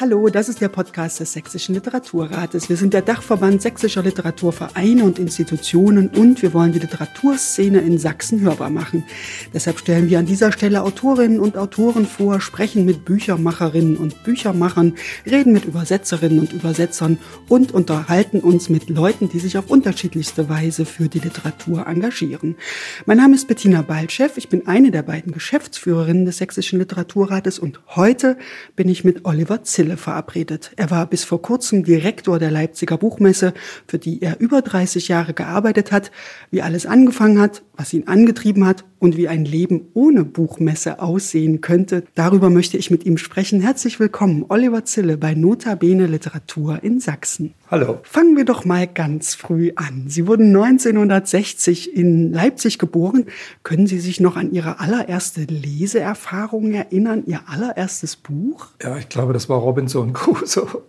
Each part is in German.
Hallo, das ist der Podcast des Sächsischen Literaturrates. Wir sind der Dachverband sächsischer Literaturvereine und Institutionen und wir wollen die Literaturszene in Sachsen hörbar machen. Deshalb stellen wir an dieser Stelle Autorinnen und Autoren vor, sprechen mit Büchermacherinnen und Büchermachern, reden mit Übersetzerinnen und Übersetzern und unterhalten uns mit Leuten, die sich auf unterschiedlichste Weise für die Literatur engagieren. Mein Name ist Bettina Baltschew. Ich bin eine der beiden Geschäftsführerinnen des Sächsischen Literaturrates und heute bin ich mit Oliver Zill Stelle verabredet. Er war bis vor kurzem Direktor der Leipziger Buchmesse, für die er über 30 Jahre gearbeitet hat. Wie alles angefangen hat, was ihn angetrieben hat und wie ein Leben ohne Buchmesse aussehen könnte, darüber möchte ich mit ihm sprechen. Herzlich willkommen, Oliver Zille bei Nota Bene Literatur in Sachsen. Hallo. Fangen wir doch mal ganz früh an. Sie wurden 1960 in Leipzig geboren. Können Sie sich noch an Ihre allererste Leseerfahrung erinnern, Ihr allererstes Buch? Ja, ich glaube, das war Robinson Crusoe.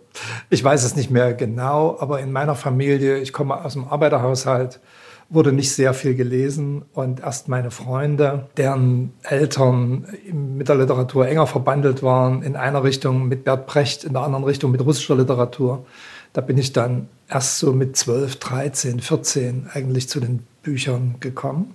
Ich weiß es nicht mehr genau, aber in meiner Familie, ich komme aus dem Arbeiterhaushalt, wurde nicht sehr viel gelesen und erst meine Freunde, deren Eltern mit der Literatur enger verbandelt waren, in einer Richtung mit Bert Brecht, in der anderen Richtung mit russischer Literatur. Da bin ich dann erst so mit 12, 13, 14 eigentlich zu den Büchern gekommen.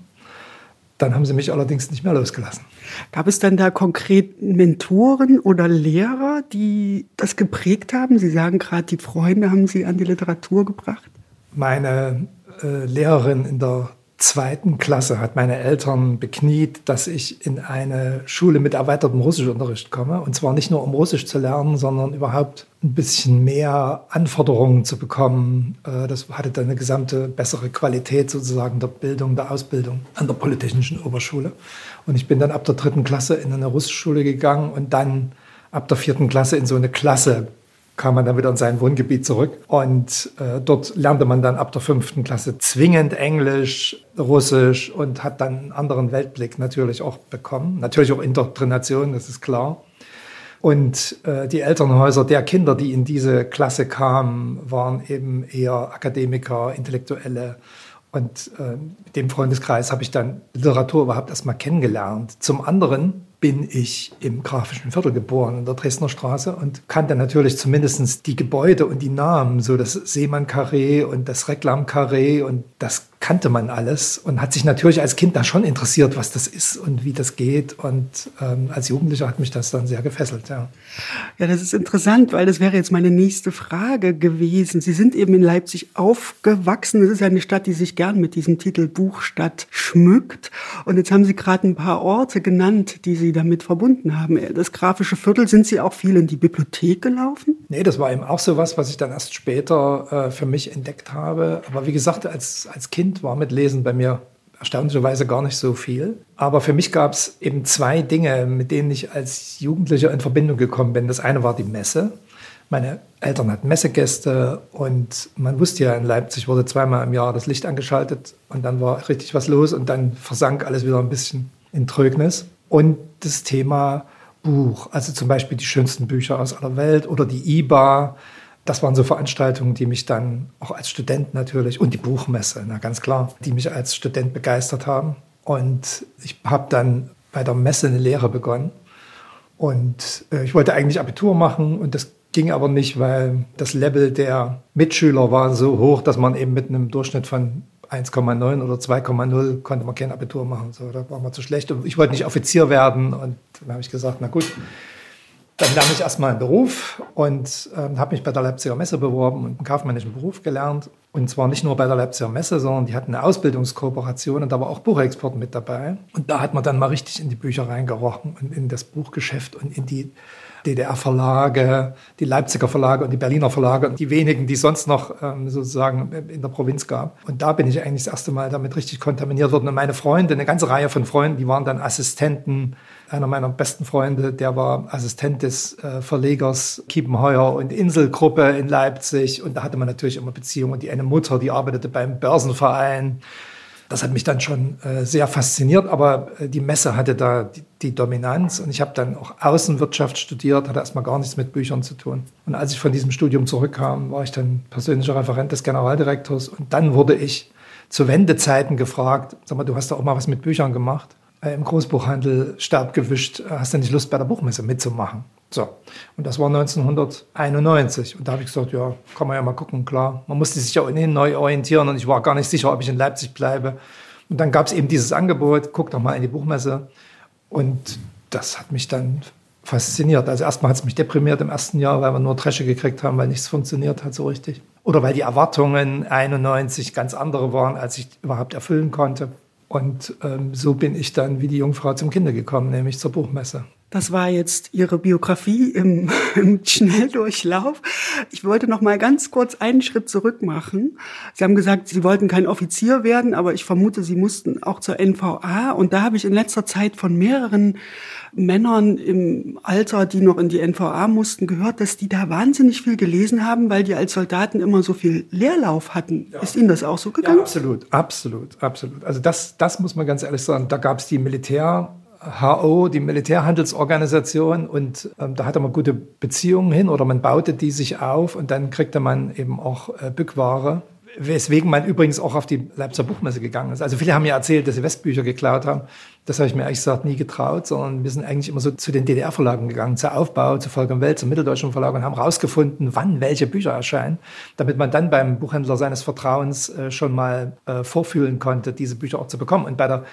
Dann haben sie mich allerdings nicht mehr losgelassen. Gab es dann da konkret Mentoren oder Lehrer, die das geprägt haben? Sie sagen gerade, die Freunde haben Sie an die Literatur gebracht. Meine äh, Lehrerin in der zweiten Klasse hat meine Eltern bekniet, dass ich in eine Schule mit erweitertem Russischunterricht komme. Und zwar nicht nur um Russisch zu lernen, sondern überhaupt ein bisschen mehr Anforderungen zu bekommen. Äh, das hatte dann eine gesamte bessere Qualität sozusagen der Bildung, der Ausbildung an der Polytechnischen Oberschule. Und ich bin dann ab der dritten Klasse in eine Russischschule gegangen und dann ab der vierten Klasse in so eine Klasse kam man dann wieder in sein Wohngebiet zurück. Und äh, dort lernte man dann ab der fünften Klasse zwingend Englisch, Russisch und hat dann einen anderen Weltblick natürlich auch bekommen. Natürlich auch Indoktrination, das ist klar. Und äh, die Elternhäuser der Kinder, die in diese Klasse kamen, waren eben eher Akademiker, Intellektuelle. Und äh, mit dem Freundeskreis habe ich dann Literatur überhaupt erstmal kennengelernt. Zum anderen bin ich im grafischen Viertel geboren, in der Dresdner Straße und kannte natürlich zumindest die Gebäude und die Namen, so das Seemann-Carré und das Reklam-Carré und das kannte man alles und hat sich natürlich als Kind da schon interessiert, was das ist und wie das geht. Und ähm, als Jugendlicher hat mich das dann sehr gefesselt, ja. Ja, das ist interessant, weil das wäre jetzt meine nächste Frage gewesen. Sie sind eben in Leipzig aufgewachsen. Es ist eine Stadt, die sich gern mit diesem Titel Buchstadt schmückt. Und jetzt haben Sie gerade ein paar Orte genannt, die Sie damit verbunden haben. Das grafische Viertel, sind Sie auch viel in die Bibliothek gelaufen? Nee, das war eben auch so was, was ich dann erst später äh, für mich entdeckt habe. Aber wie gesagt, als, als Kind Kind war mit Lesen bei mir erstaunlicherweise gar nicht so viel. Aber für mich gab es eben zwei Dinge, mit denen ich als Jugendlicher in Verbindung gekommen bin. Das eine war die Messe. Meine Eltern hatten Messegäste und man wusste ja, in Leipzig wurde zweimal im Jahr das Licht angeschaltet und dann war richtig was los und dann versank alles wieder ein bisschen in Trögnis. Und das Thema Buch, also zum Beispiel die schönsten Bücher aus aller Welt oder die IBA, das waren so Veranstaltungen, die mich dann auch als Student natürlich und die Buchmesse, na ganz klar, die mich als Student begeistert haben. Und ich habe dann bei der Messe eine Lehre begonnen. Und äh, ich wollte eigentlich Abitur machen und das ging aber nicht, weil das Level der Mitschüler war so hoch, dass man eben mit einem Durchschnitt von 1,9 oder 2,0 konnte man kein Abitur machen. So, da war man zu schlecht. Und ich wollte nicht Offizier werden. Und dann habe ich gesagt, na gut, dann lerne ich erstmal einen Beruf und äh, habe mich bei der Leipziger Messe beworben und einen kaufmännischen Beruf gelernt. Und zwar nicht nur bei der Leipziger Messe, sondern die hatten eine Ausbildungskooperation und da war auch Buchexport mit dabei. Und da hat man dann mal richtig in die Bücher reingerochen und in das Buchgeschäft und in die DDR-Verlage, die Leipziger Verlage und die Berliner Verlage und die wenigen, die sonst noch ähm, sozusagen in der Provinz gab. Und da bin ich eigentlich das erste Mal damit richtig kontaminiert worden. Und meine Freunde, eine ganze Reihe von Freunden, die waren dann Assistenten einer meiner besten Freunde, der war Assistent des äh, Verlegers Kiepenheuer und Inselgruppe in Leipzig. Und da hatte man natürlich immer Beziehungen. Und die eine Mutter, die arbeitete beim Börsenverein. Das hat mich dann schon äh, sehr fasziniert, aber äh, die Messe hatte da die, die Dominanz und ich habe dann auch Außenwirtschaft studiert, hatte erstmal gar nichts mit Büchern zu tun. Und als ich von diesem Studium zurückkam, war ich dann persönlicher Referent des Generaldirektors und dann wurde ich zu Wendezeiten gefragt, sag mal, du hast doch auch mal was mit Büchern gemacht im Großbuchhandel Staub gewischt, hast du nicht Lust bei der Buchmesse mitzumachen? So, und das war 1991. Und da habe ich gesagt, ja, kann man ja mal gucken, klar. Man musste sich ja ohnehin neu orientieren und ich war gar nicht sicher, ob ich in Leipzig bleibe. Und dann gab es eben dieses Angebot, guck doch mal in die Buchmesse. Und das hat mich dann fasziniert. Also erstmal hat es mich deprimiert im ersten Jahr, weil wir nur Dresche gekriegt haben, weil nichts funktioniert hat so richtig. Oder weil die Erwartungen 91 ganz andere waren, als ich überhaupt erfüllen konnte. Und ähm, so bin ich dann wie die Jungfrau zum Kinder gekommen, nämlich zur Buchmesse. Das war jetzt Ihre Biografie im, im, Schnelldurchlauf. Ich wollte noch mal ganz kurz einen Schritt zurück machen. Sie haben gesagt, Sie wollten kein Offizier werden, aber ich vermute, Sie mussten auch zur NVA. Und da habe ich in letzter Zeit von mehreren Männern im Alter, die noch in die NVA mussten, gehört, dass die da wahnsinnig viel gelesen haben, weil die als Soldaten immer so viel Leerlauf hatten. Ja. Ist Ihnen das auch so gegangen? Ja, absolut, absolut, absolut. Also das, das muss man ganz ehrlich sagen. Da gab es die Militär HO, die Militärhandelsorganisation, und ähm, da hatte man gute Beziehungen hin oder man baute die sich auf und dann kriegte man eben auch äh, Bückware. Weswegen man übrigens auch auf die Leipziger Buchmesse gegangen ist. Also viele haben ja erzählt, dass sie Westbücher geklaut haben. Das habe ich mir ehrlich gesagt nie getraut, sondern wir sind eigentlich immer so zu den DDR-Verlagen gegangen, zur Aufbau, zu Volk und Welt, zum Mitteldeutschen Verlag und haben rausgefunden, wann welche Bücher erscheinen, damit man dann beim Buchhändler seines Vertrauens äh, schon mal äh, vorfühlen konnte, diese Bücher auch zu bekommen. Und bei der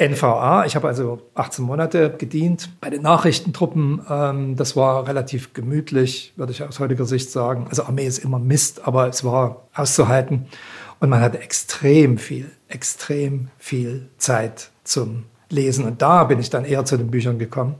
NVA. Ich habe also 18 Monate gedient bei den Nachrichtentruppen. Ähm, das war relativ gemütlich, würde ich aus heutiger Sicht sagen. Also Armee ist immer Mist, aber es war auszuhalten. Und man hatte extrem viel, extrem viel Zeit zum Lesen. Und da bin ich dann eher zu den Büchern gekommen,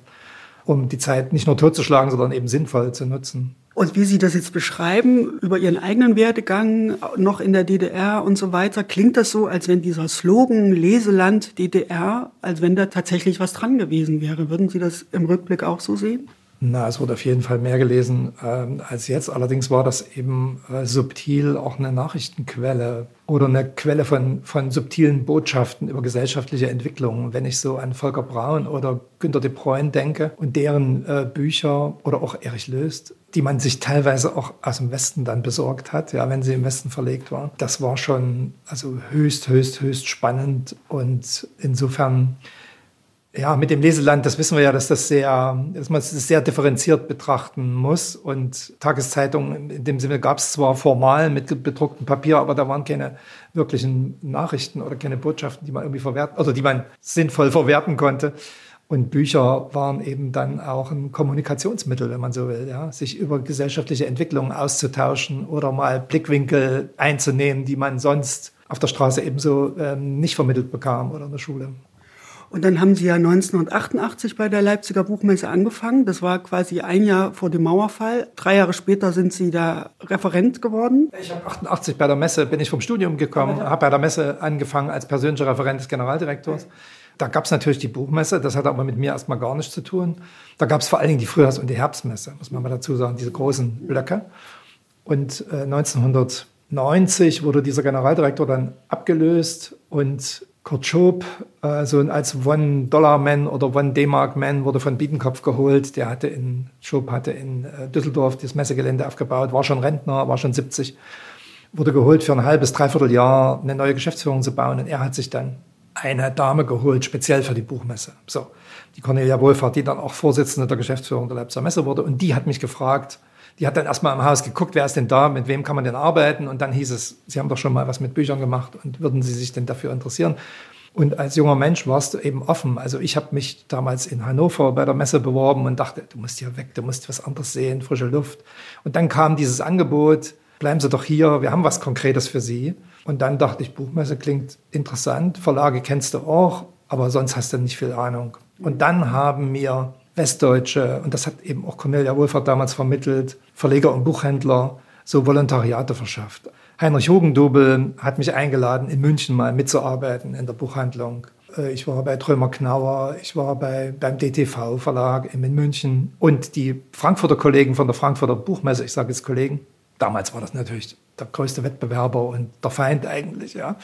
um die Zeit nicht nur totzuschlagen, sondern eben sinnvoll zu nutzen. Und wie Sie das jetzt beschreiben, über Ihren eigenen Werdegang, noch in der DDR und so weiter, klingt das so, als wenn dieser Slogan Leseland DDR, als wenn da tatsächlich was dran gewesen wäre. Würden Sie das im Rückblick auch so sehen? Na, es wurde auf jeden Fall mehr gelesen ähm, als jetzt. Allerdings war das eben äh, subtil auch eine Nachrichtenquelle oder eine Quelle von, von subtilen Botschaften über gesellschaftliche Entwicklungen. Wenn ich so an Volker Braun oder Günter de Bruyne denke und deren äh, Bücher oder auch Erich Löst, die man sich teilweise auch aus dem Westen dann besorgt hat, ja, wenn sie im Westen verlegt waren. Das war schon also höchst, höchst, höchst spannend und insofern ja, mit dem Leseland, das wissen wir ja, dass das sehr, dass man es sehr differenziert betrachten muss. Und Tageszeitungen in dem Sinne gab es zwar formal mit bedrucktem Papier, aber da waren keine wirklichen Nachrichten oder keine Botschaften, die man irgendwie verwerten, oder die man sinnvoll verwerten konnte. Und Bücher waren eben dann auch ein Kommunikationsmittel, wenn man so will, ja, sich über gesellschaftliche Entwicklungen auszutauschen oder mal Blickwinkel einzunehmen, die man sonst auf der Straße ebenso ähm, nicht vermittelt bekam oder in der Schule. Und dann haben Sie ja 1988 bei der Leipziger Buchmesse angefangen. Das war quasi ein Jahr vor dem Mauerfall. Drei Jahre später sind Sie da Referent geworden. Ich habe 88 bei der Messe, bin ich vom Studium gekommen, ja. habe bei der Messe angefangen als persönlicher Referent des Generaldirektors. Da gab es natürlich die Buchmesse, das hat aber mit mir erstmal gar nichts zu tun. Da gab es vor allen Dingen die Frühjahrs- und die Herbstmesse, muss man mal dazu sagen, diese großen Blöcke. Und äh, 1990 wurde dieser Generaldirektor dann abgelöst und Kurt Schob, äh, so als One-Dollar-Man oder One-D-Mark-Man, wurde von Biedenkopf geholt. Der hatte in, Schob hatte in äh, Düsseldorf das Messegelände aufgebaut, war schon Rentner, war schon 70, wurde geholt für ein halbes, dreiviertel Jahr eine neue Geschäftsführung zu bauen. Und er hat sich dann eine Dame geholt, speziell für die Buchmesse. So, die Cornelia Wohlfahrt, die dann auch Vorsitzende der Geschäftsführung der Leipziger Messe wurde. Und die hat mich gefragt, die hat dann erstmal im Haus geguckt, wer ist denn da, mit wem kann man denn arbeiten? Und dann hieß es, Sie haben doch schon mal was mit Büchern gemacht und würden Sie sich denn dafür interessieren? Und als junger Mensch warst du eben offen. Also ich habe mich damals in Hannover bei der Messe beworben und dachte, du musst hier weg, du musst was anderes sehen, frische Luft. Und dann kam dieses Angebot, bleiben Sie doch hier, wir haben was Konkretes für Sie. Und dann dachte ich, Buchmesse klingt interessant, Verlage kennst du auch, aber sonst hast du nicht viel Ahnung. Und dann haben mir Westdeutsche, und das hat eben auch Cornelia Wohlfahrt damals vermittelt, Verleger und Buchhändler so Volontariate verschafft. Heinrich Hugendubel hat mich eingeladen, in München mal mitzuarbeiten in der Buchhandlung. Äh, ich war bei Trömer Knauer, ich war bei, beim DTV Verlag in München und die Frankfurter Kollegen von der Frankfurter Buchmesse, ich sage jetzt Kollegen, damals war das natürlich der größte Wettbewerber und der Feind eigentlich, ja.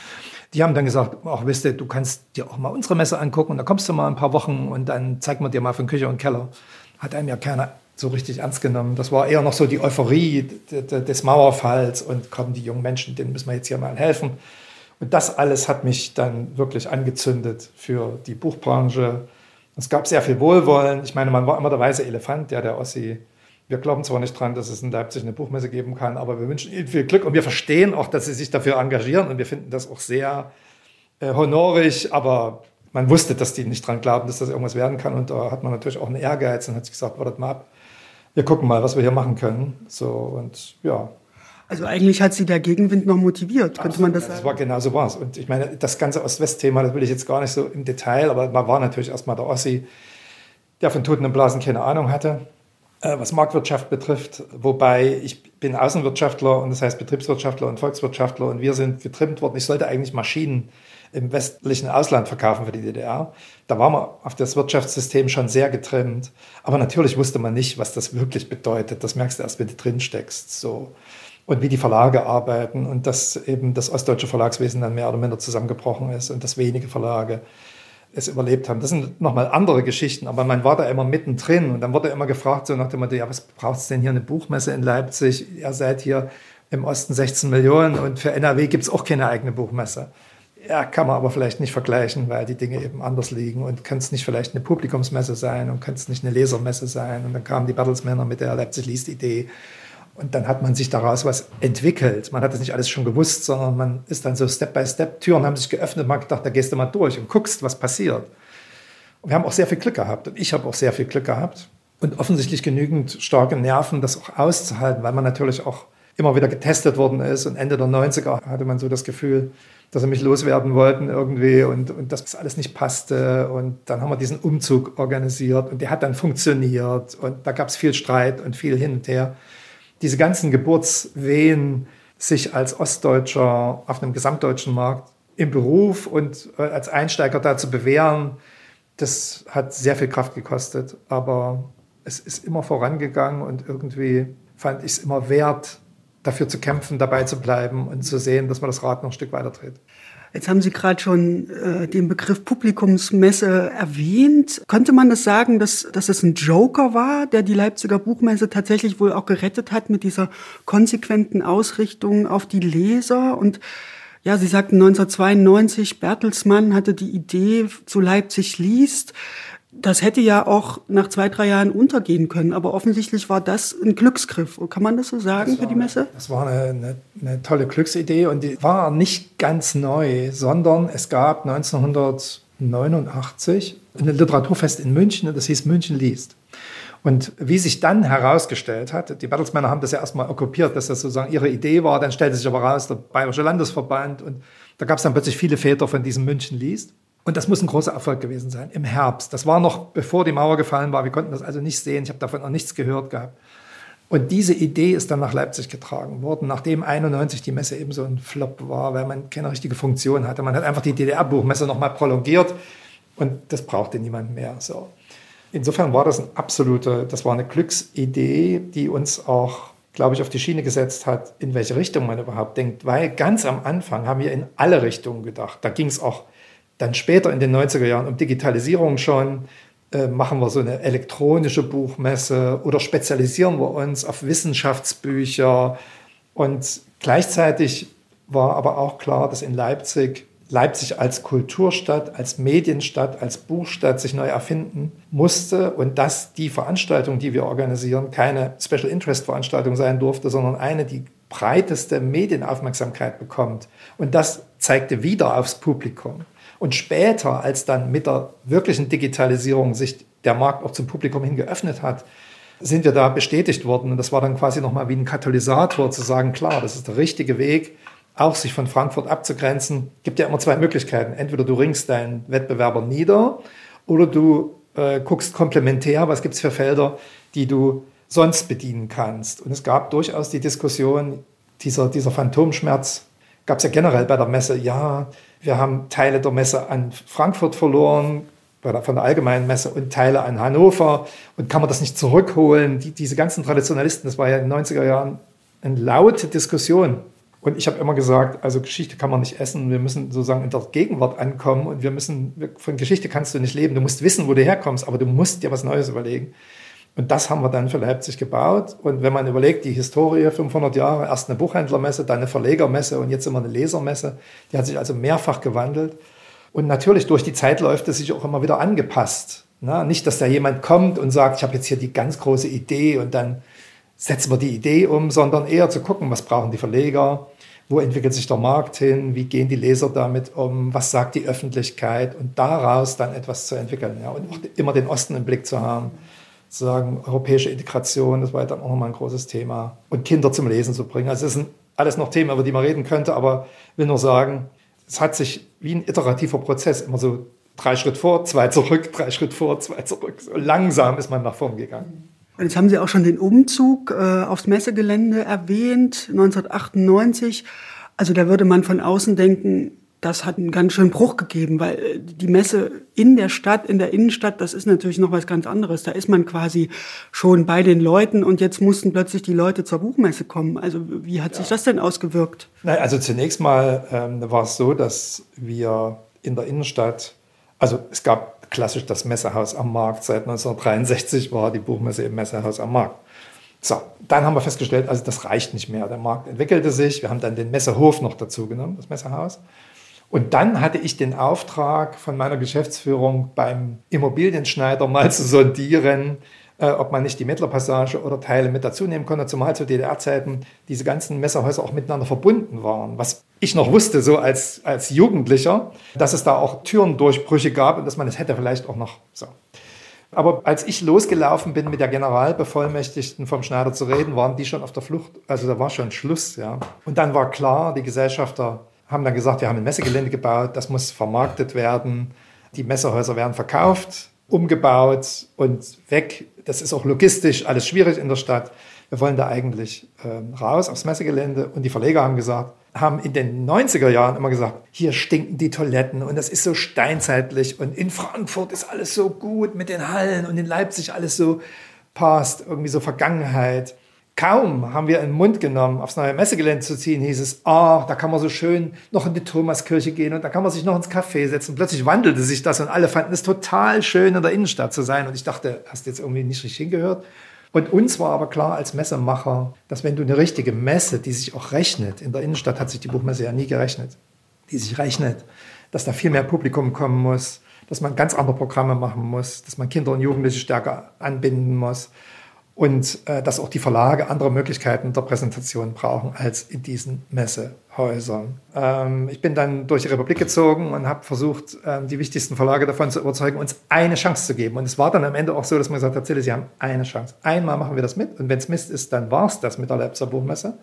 Die haben dann gesagt, ach, wisst ihr, du kannst dir auch mal unsere Messe angucken und da kommst du mal ein paar Wochen und dann zeigen wir dir mal von Küche und Keller. Hat einem ja keiner so richtig ernst genommen. Das war eher noch so die Euphorie des Mauerfalls und kommen die jungen Menschen, denen müssen wir jetzt hier mal helfen. Und das alles hat mich dann wirklich angezündet für die Buchbranche. Es gab sehr viel Wohlwollen. Ich meine, man war immer der weiße Elefant, der der Ossi. Wir glauben zwar nicht dran, dass es in Leipzig eine Buchmesse geben kann, aber wir wünschen Ihnen viel Glück und wir verstehen auch, dass Sie sich dafür engagieren und wir finden das auch sehr äh, honorig, aber man wusste, dass die nicht dran glauben, dass das irgendwas werden kann und da hat man natürlich auch einen Ehrgeiz und hat sich gesagt, wartet mal ab, wir gucken mal, was wir hier machen können. So und ja, also eigentlich hat sie der Gegenwind noch motiviert, könnte man das sagen? Das war genau so war es. Und ich meine, das ganze Ost-West-Thema, das will ich jetzt gar nicht so im Detail, aber man war natürlich erstmal der Ossi, der von Toten und Blasen keine Ahnung hatte, was Marktwirtschaft betrifft. Wobei ich bin Außenwirtschaftler und das heißt Betriebswirtschaftler und Volkswirtschaftler und wir sind getrimmt worden. Ich sollte eigentlich Maschinen im westlichen Ausland verkaufen für die DDR. Da war man auf das Wirtschaftssystem schon sehr getrimmt. Aber natürlich wusste man nicht, was das wirklich bedeutet. Das merkst du erst, wenn du drin steckst. So und wie die Verlage arbeiten und dass eben das ostdeutsche Verlagswesen dann mehr oder minder zusammengebrochen ist und dass wenige Verlage es überlebt haben. Das sind nochmal andere Geschichten, aber man war da immer mittendrin und dann wurde immer gefragt, so nach dem Motto, ja, was braucht es denn hier eine Buchmesse in Leipzig? Ihr seid hier im Osten 16 Millionen und für NRW gibt es auch keine eigene Buchmesse. Ja, kann man aber vielleicht nicht vergleichen, weil die Dinge eben anders liegen und kann es nicht vielleicht eine Publikumsmesse sein und kann es nicht eine Lesermesse sein. Und dann kamen die Bertelsmänner mit der Leipzig liest Idee und dann hat man sich daraus was entwickelt. Man hat das nicht alles schon gewusst, sondern man ist dann so Step by Step. Türen haben sich geöffnet. Man hat gedacht, da gehst du mal durch und guckst, was passiert. Und wir haben auch sehr viel Glück gehabt. Und ich habe auch sehr viel Glück gehabt. Und offensichtlich genügend starke Nerven, das auch auszuhalten, weil man natürlich auch immer wieder getestet worden ist. Und Ende der 90er hatte man so das Gefühl, dass sie mich loswerden wollten irgendwie und, und dass das alles nicht passte. Und dann haben wir diesen Umzug organisiert und der hat dann funktioniert. Und da gab es viel Streit und viel hin und her diese ganzen Geburtswehen, sich als Ostdeutscher auf einem gesamtdeutschen Markt im Beruf und äh, als Einsteiger da zu bewähren, das hat sehr viel Kraft gekostet. Aber es ist immer vorangegangen und irgendwie fand ich es immer wert, dafür zu kämpfen, dabei zu bleiben und zu sehen, dass man das Rad noch ein Stück weiter dreht. Jetzt haben Sie gerade schon äh, den Begriff Publikumsmesse erwähnt. Könnte man das sagen, dass, dass es ein Joker war, der die Leipziger Buchmesse tatsächlich wohl auch gerettet hat mit dieser konsequenten Ausrichtung auf die Leser? Und ja, Sie sagten 1992, Bertelsmann hatte die Idee zu Leipzig liest. Das hätte ja auch nach zwei, drei Jahren untergehen können, aber offensichtlich war das ein Glücksgriff. Kann man das so sagen das für die Messe? Das war eine, eine, eine, tolle Glücksidee und die war nicht ganz neu, sondern es gab 1989 ein Literaturfest in München und das hieß München liest. Und wie sich dann herausgestellt hat, die Bertelsmänner haben das ja erstmal okkupiert, dass das sozusagen ihre Idee war, dann stellte sich aber raus, der Bayerische Landesverband und da gab es dann plötzlich viele Väter von diesem München liest. Und das muss ein großer Erfolg gewesen sein im Herbst. Das war noch bevor die Mauer gefallen war. Wir konnten das also nicht sehen. Ich habe davon noch nichts gehört gehabt. Und diese Idee ist dann nach Leipzig getragen worden, nachdem 91 die Messe eben so ein Flop war, weil man keine richtige Funktion hatte. Man hat einfach die DDR-Buchmesse nochmal prolongiert und das brauchte niemand mehr. So. Insofern war das eine absolute, das war eine Glücksidee, die uns auch, glaube ich, auf die Schiene gesetzt hat, in welche Richtung man überhaupt denkt. Weil ganz am Anfang haben wir in alle Richtungen gedacht. Da ging es auch dann später in den 90er Jahren um Digitalisierung schon, äh, machen wir so eine elektronische Buchmesse oder spezialisieren wir uns auf Wissenschaftsbücher. Und gleichzeitig war aber auch klar, dass in Leipzig Leipzig als Kulturstadt, als Medienstadt, als Buchstadt sich neu erfinden musste und dass die Veranstaltung, die wir organisieren, keine Special Interest Veranstaltung sein durfte, sondern eine, die breiteste Medienaufmerksamkeit bekommt. Und das zeigte wieder aufs Publikum. Und später, als dann mit der wirklichen Digitalisierung sich der Markt auch zum Publikum hin geöffnet hat, sind wir da bestätigt worden. Und das war dann quasi nochmal wie ein Katalysator zu sagen, klar, das ist der richtige Weg, auch sich von Frankfurt abzugrenzen. Gibt ja immer zwei Möglichkeiten. Entweder du ringst deinen Wettbewerber nieder oder du äh, guckst komplementär, was gibt es für Felder, die du sonst bedienen kannst. Und es gab durchaus die Diskussion, dieser, dieser Phantomschmerz gab es ja generell bei der Messe, ja, wir haben Teile der Messe an Frankfurt verloren, von der allgemeinen Messe und Teile an Hannover. Und kann man das nicht zurückholen? Die, diese ganzen Traditionalisten, das war ja in den 90er Jahren eine laute Diskussion. Und ich habe immer gesagt, also Geschichte kann man nicht essen. Wir müssen sozusagen in der Gegenwart ankommen und wir müssen, von Geschichte kannst du nicht leben. Du musst wissen, wo du herkommst, aber du musst dir was Neues überlegen. Und das haben wir dann für Leipzig gebaut. Und wenn man überlegt, die Historie, 500 Jahre, erst eine Buchhändlermesse, dann eine Verlegermesse und jetzt immer eine Lesermesse, die hat sich also mehrfach gewandelt. Und natürlich durch die Zeit läuft es sich auch immer wieder angepasst. Na, nicht, dass da jemand kommt und sagt, ich habe jetzt hier die ganz große Idee und dann setzen wir die Idee um, sondern eher zu gucken, was brauchen die Verleger, wo entwickelt sich der Markt hin, wie gehen die Leser damit um, was sagt die Öffentlichkeit und daraus dann etwas zu entwickeln. Ja, und auch immer den Osten im Blick zu haben, zu sagen, europäische Integration, das war dann auch nochmal ein großes Thema. Und Kinder zum Lesen zu bringen. Also das sind alles noch Themen, über die man reden könnte, aber ich will nur sagen, es hat sich wie ein iterativer Prozess immer so drei Schritt vor, zwei zurück, drei Schritt vor, zwei zurück. So langsam ist man nach vorn gegangen. Jetzt haben Sie auch schon den Umzug äh, aufs Messegelände erwähnt, 1998. Also da würde man von außen denken, das hat einen ganz schönen Bruch gegeben, weil äh, die Messe in der Stadt, in der Innenstadt, das ist natürlich noch was ganz anderes. Da ist man quasi schon bei den Leuten und jetzt mussten plötzlich die Leute zur Buchmesse kommen. Also wie hat sich das denn ausgewirkt? Also zunächst mal ähm, war es so, dass wir in der Innenstadt, also es gab klassisch das Messehaus am Markt. Seit 1963 war die Buchmesse im Messehaus am Markt. So, dann haben wir festgestellt, also das reicht nicht mehr. Der Markt entwickelte sich. Wir haben dann den Messehof noch dazu genommen, das Messehaus. Und dann hatte ich den Auftrag von meiner Geschäftsführung beim Immobilienschneider mal zu sondieren, äh, ob man nicht die Mittlerpassage oder Teile mit dazu nehmen konnte, zumal zu DDR-Zeiten diese ganzen Messerhäuser auch miteinander verbunden waren. Was ich noch wusste, so als, als Jugendlicher, dass es da auch Türendurchbrüche gab und dass man es hätte vielleicht auch noch so. Aber als ich losgelaufen bin, mit der Generalbevollmächtigten vom Schneider zu reden, waren die schon auf der Flucht. Also da war schon Schluss, ja. Und dann war klar, die Gesellschafter haben dann gesagt, wir haben ein Messegelände gebaut, das muss vermarktet werden. Die Messehäuser werden verkauft, umgebaut und weg das ist auch logistisch alles schwierig in der Stadt. Wir wollen da eigentlich ähm, raus aufs Messegelände. Und die Verleger haben gesagt, haben in den 90er Jahren immer gesagt, hier stinken die Toiletten und das ist so steinzeitlich und in Frankfurt ist alles so gut mit den Hallen und in Leipzig alles so passt, irgendwie so Vergangenheit. Kaum haben wir in den Mund genommen, aufs neue Messegelände zu ziehen, hieß es, oh, da kann man so schön noch in die Thomaskirche gehen und da kann man sich noch ins Café setzen. Plötzlich wandelte sich das und alle fanden es total schön, in der Innenstadt zu sein. Und ich dachte, hast du jetzt irgendwie nicht richtig hingehört? Und uns war aber klar als Messemacher, dass wenn du eine richtige Messe, die sich auch rechnet, in der Innenstadt hat sich die Buchmesse ja nie gerechnet, die sich rechnet, dass da viel mehr Publikum kommen muss, dass man ganz andere Programme machen muss, dass man Kinder und Jugendliche stärker anbinden muss und äh, dass auch die Verlage andere Möglichkeiten der Präsentation brauchen als in diesen Messehäusern. Ähm, ich bin dann durch die Republik gezogen und habe versucht, ähm, die wichtigsten Verlage davon zu überzeugen, uns eine Chance zu geben. Und es war dann am Ende auch so, dass man gesagt hat, Sie haben eine Chance. Einmal machen wir das mit und wenn es Mist ist, dann war es das mit der Leipziger Buchmesse.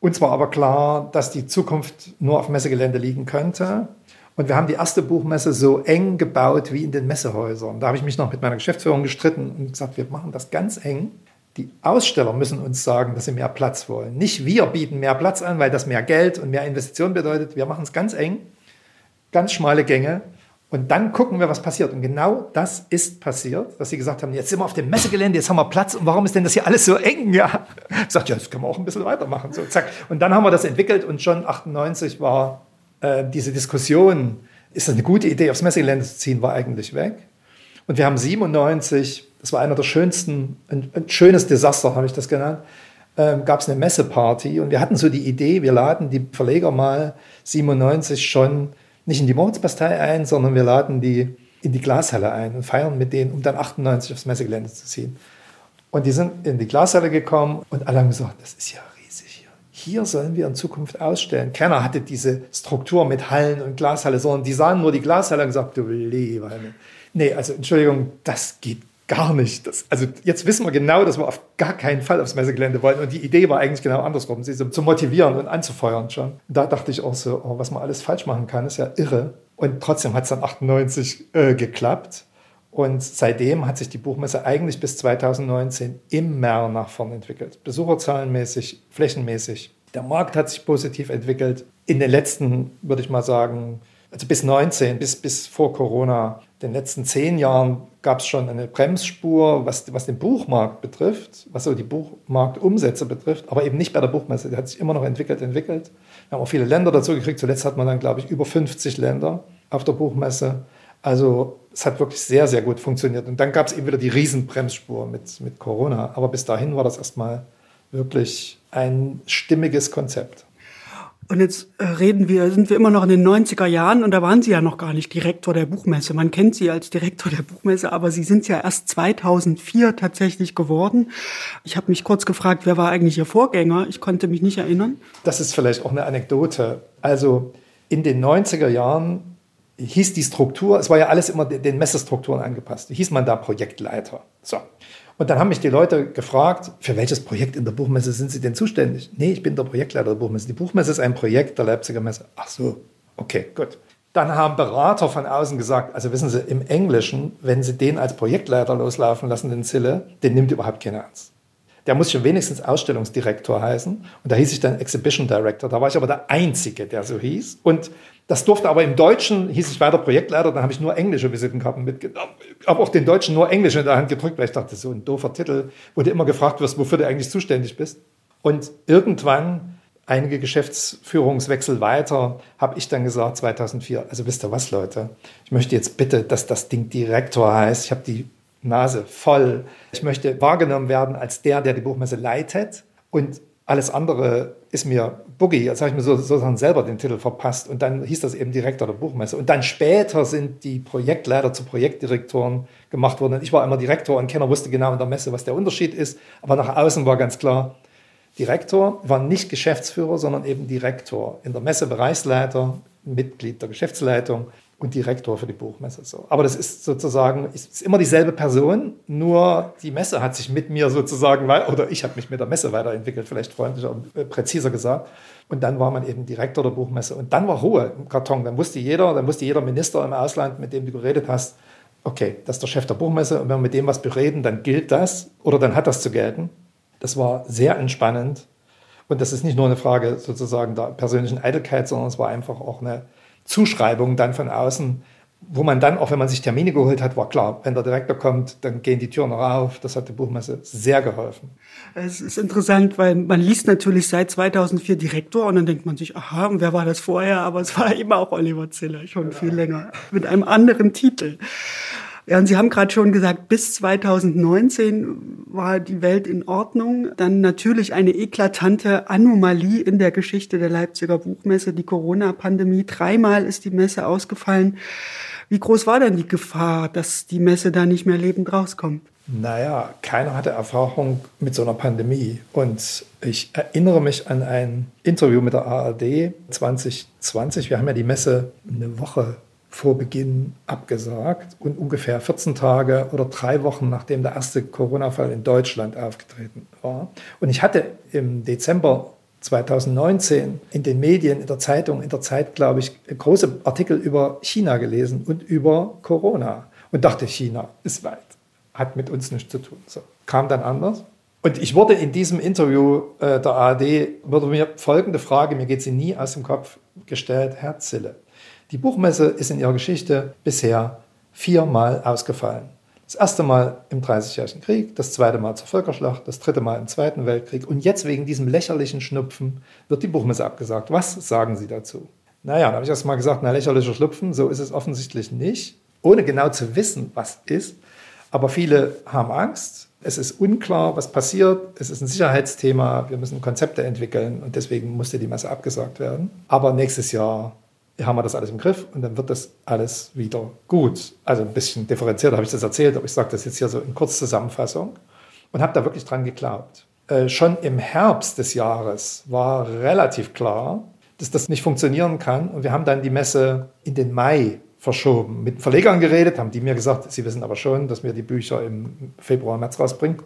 Uns war aber klar, dass die Zukunft nur auf Messegelände liegen könnte und wir haben die erste Buchmesse so eng gebaut wie in den Messehäusern. Da habe ich mich noch mit meiner Geschäftsführung gestritten und gesagt, wir machen das ganz eng. Die Aussteller müssen uns sagen, dass sie mehr Platz wollen. Nicht wir bieten mehr Platz an, weil das mehr Geld und mehr Investition bedeutet. Wir machen es ganz eng, ganz schmale Gänge. Und dann gucken wir, was passiert. Und genau das ist passiert, dass sie gesagt haben, jetzt sind wir auf dem Messegelände, jetzt haben wir Platz. Und warum ist denn das hier alles so eng? Ja, ich sagte, ja, das können wir auch ein bisschen weitermachen. So, zack. Und dann haben wir das entwickelt und schon 98 war äh, diese Diskussion, ist das eine gute Idee, aufs Messegelände zu ziehen, war eigentlich weg. Und wir haben 97, das war einer der schönsten, ein, ein schönes Desaster, habe ich das genannt, ähm, gab es eine Messeparty und wir hatten so die Idee, wir laden die Verleger mal 97 schon nicht in die Moritzbastei ein, sondern wir laden die in die Glashalle ein und feiern mit denen, um dann 98 aufs Messegelände zu ziehen. Und die sind in die Glashalle gekommen und alle haben gesagt, das ist ja hier sollen wir in Zukunft ausstellen. Keiner hatte diese Struktur mit Hallen und Glashalle, sondern die sahen nur die Glashalle und gesagt, du lieber Nee, also Entschuldigung, das geht gar nicht. Das, also jetzt wissen wir genau, dass wir auf gar keinen Fall aufs Messegelände wollen. Und die Idee war eigentlich genau andersrum, sie zu motivieren und anzufeuern schon. Da dachte ich auch so, oh, was man alles falsch machen kann, ist ja irre. Und trotzdem hat es dann 98 äh, geklappt. Und seitdem hat sich die Buchmesse eigentlich bis 2019 immer nach vorn entwickelt. Besucherzahlenmäßig, flächenmäßig. Der Markt hat sich positiv entwickelt. In den letzten, würde ich mal sagen, also bis 19, bis, bis vor Corona, den letzten zehn Jahren gab es schon eine Bremsspur, was, was den Buchmarkt betrifft, was so die Buchmarktumsätze betrifft, aber eben nicht bei der Buchmesse. Die hat sich immer noch entwickelt, entwickelt. Wir haben auch viele Länder dazu gekriegt. Zuletzt hat man dann, glaube ich, über 50 Länder auf der Buchmesse. Also es hat wirklich sehr, sehr gut funktioniert. Und dann gab es eben wieder die Riesenbremsspur mit, mit Corona. Aber bis dahin war das erstmal wirklich ein stimmiges Konzept. Und jetzt äh, reden wir, sind wir immer noch in den 90er Jahren und da waren Sie ja noch gar nicht Direktor der Buchmesse. Man kennt Sie als Direktor der Buchmesse, aber Sie sind ja erst 2004 tatsächlich geworden. Ich habe mich kurz gefragt, wer war eigentlich Ihr Vorgänger? Ich konnte mich nicht erinnern. Das ist vielleicht auch eine Anekdote. Also in den 90er Jahren hieß die Struktur, es war ja alles immer den Messestrukturen angepasst, hieß man da Projektleiter. So. Und dann haben mich die Leute gefragt, für welches Projekt in der Buchmesse sind Sie denn zuständig? Nee, ich bin der Projektleiter der Buchmesse. Die Buchmesse ist ein Projekt der Leipziger Messe. Ach so, okay, gut. Dann haben Berater von außen gesagt, also wissen Sie, im Englischen, wenn Sie den als Projektleiter loslaufen lassen, den Zille, den nimmt überhaupt keiner ernst. Der muss schon wenigstens Ausstellungsdirektor heißen. Und da hieß ich dann Exhibition Director. Da war ich aber der Einzige, der so hieß. Und das durfte aber im Deutschen, hieß ich weiter Projektleiter, dann habe ich nur englische Visitenkarten mitgenommen. habe auch den Deutschen nur Englisch in der Hand gedrückt, weil ich dachte, so ein doofer Titel, wo du immer gefragt wirst, wofür du eigentlich zuständig bist. Und irgendwann, einige Geschäftsführungswechsel weiter, habe ich dann gesagt, 2004, also wisst ihr was, Leute, ich möchte jetzt bitte, dass das Ding Direktor heißt. Ich habe die Nase voll. Ich möchte wahrgenommen werden als der, der die Buchmesse leitet. Und alles andere ist mir Boogie. Jetzt habe ich mir sozusagen selber den Titel verpasst. Und dann hieß das eben Direktor der Buchmesse. Und dann später sind die Projektleiter zu Projektdirektoren gemacht worden. Und ich war immer Direktor und keiner wusste genau in der Messe, was der Unterschied ist. Aber nach außen war ganz klar, Direktor war nicht Geschäftsführer, sondern eben Direktor. In der Messe Bereichsleiter, Mitglied der Geschäftsleitung und Direktor für die Buchmesse. So. Aber das ist sozusagen, ist immer dieselbe Person, nur die Messe hat sich mit mir sozusagen, oder ich habe mich mit der Messe weiterentwickelt, vielleicht freundlicher und äh, präziser gesagt. Und dann war man eben Direktor der Buchmesse. Und dann war Ruhe im Karton. Dann wusste jeder, dann wusste jeder Minister im Ausland, mit dem du geredet hast, okay, das ist der Chef der Buchmesse und wenn wir mit dem was bereden, dann gilt das oder dann hat das zu gelten. Das war sehr entspannend. Und das ist nicht nur eine Frage sozusagen der persönlichen Eitelkeit, sondern es war einfach auch eine, Zuschreibungen dann von außen, wo man dann, auch wenn man sich Termine geholt hat, war klar, wenn der Direktor kommt, dann gehen die Türen noch auf. Das hat der Buchmesse sehr geholfen. Es ist interessant, weil man liest natürlich seit 2004 Direktor und dann denkt man sich, aha, und wer war das vorher? Aber es war immer auch Oliver Ziller, schon ja. viel länger, mit einem anderen Titel. Ja, und Sie haben gerade schon gesagt, bis 2019 war die Welt in Ordnung. Dann natürlich eine eklatante Anomalie in der Geschichte der Leipziger Buchmesse, die Corona-Pandemie. Dreimal ist die Messe ausgefallen. Wie groß war denn die Gefahr, dass die Messe da nicht mehr lebend rauskommt? Naja, keiner hatte Erfahrung mit so einer Pandemie. Und ich erinnere mich an ein Interview mit der ARD 2020. Wir haben ja die Messe eine Woche vor Beginn abgesagt und ungefähr 14 Tage oder drei Wochen nachdem der erste Corona-Fall in Deutschland aufgetreten war. Und ich hatte im Dezember 2019 in den Medien, in der Zeitung, in der Zeit, glaube ich, große Artikel über China gelesen und über Corona und dachte, China ist weit, hat mit uns nichts zu tun. So, kam dann anders. Und ich wurde in diesem Interview äh, der ARD, wurde mir folgende Frage, mir geht sie nie aus dem Kopf gestellt, Herr Zille, die Buchmesse ist in ihrer Geschichte bisher viermal ausgefallen. Das erste Mal im Dreißigjährigen Krieg, das zweite Mal zur Völkerschlacht, das dritte Mal im Zweiten Weltkrieg und jetzt wegen diesem lächerlichen Schnupfen wird die Buchmesse abgesagt. Was sagen Sie dazu? Naja, dann habe ich erst mal gesagt, na lächerlicher Schnupfen, so ist es offensichtlich nicht, ohne genau zu wissen, was ist. Aber viele haben Angst. Es ist unklar, was passiert. Es ist ein Sicherheitsthema. Wir müssen Konzepte entwickeln und deswegen musste die Messe abgesagt werden. Aber nächstes Jahr haben wir das alles im Griff und dann wird das alles wieder gut. Also ein bisschen differenziert habe ich das erzählt, aber ich sage das jetzt hier so in Kurzzusammenfassung und habe da wirklich dran geglaubt. Äh, schon im Herbst des Jahres war relativ klar, dass das nicht funktionieren kann und wir haben dann die Messe in den Mai verschoben. Mit Verlegern geredet, haben die mir gesagt, sie wissen aber schon, dass wir die Bücher im Februar, März rausbringen.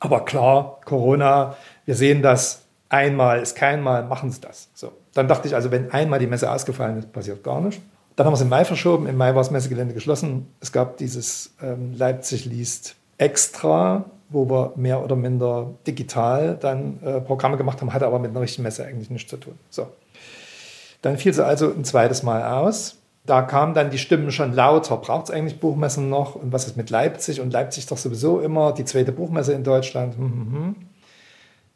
Aber klar, Corona, wir sehen das, einmal ist kein Mal, machen Sie das. So. Dann dachte ich also, wenn einmal die Messe ausgefallen ist, passiert gar nichts. Dann haben wir es im Mai verschoben. Im Mai war das Messegelände geschlossen. Es gab dieses ähm, Leipzig liest extra, wo wir mehr oder minder digital dann äh, Programme gemacht haben, hatte aber mit einer richtigen Messe eigentlich nichts zu tun. So. Dann fiel sie also ein zweites Mal aus. Da kamen dann die Stimmen schon lauter. Braucht es eigentlich Buchmessen noch? Und was ist mit Leipzig? Und Leipzig doch sowieso immer die zweite Buchmesse in Deutschland. Hm, hm, hm.